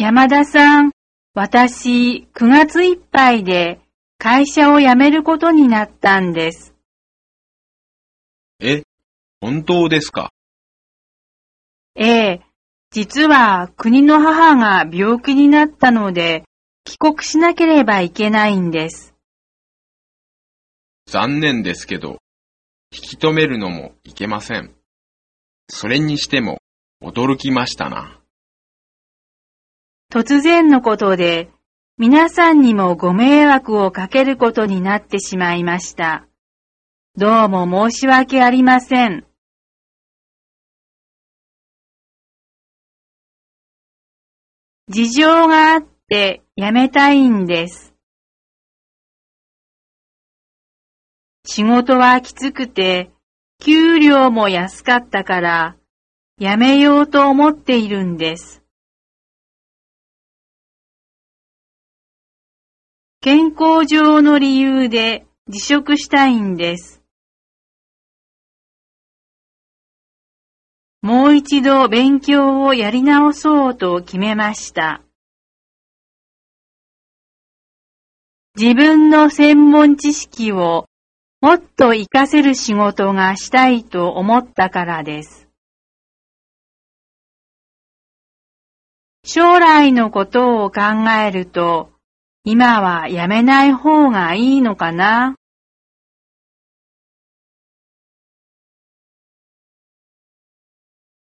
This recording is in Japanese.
山田さん、私、9月いっぱいで会社を辞めることになったんです。え、本当ですか？ええ、実は国の母が病気になったので、帰国しなければいけないんです。残念ですけど、引き止めるのもいけません。それにしても、驚きましたな。突然のことで、皆さんにもご迷惑をかけることになってしまいました。どうも申し訳ありません。事情があって辞めたいんです。仕事はきつくて、給料も安かったから、辞めようと思っているんです。健康上の理由で辞職したいんです。もう一度勉強をやり直そうと決めました。自分の専門知識をもっと活かせる仕事がしたいと思ったからです。将来のことを考えると、今はやめない方がいいのかな？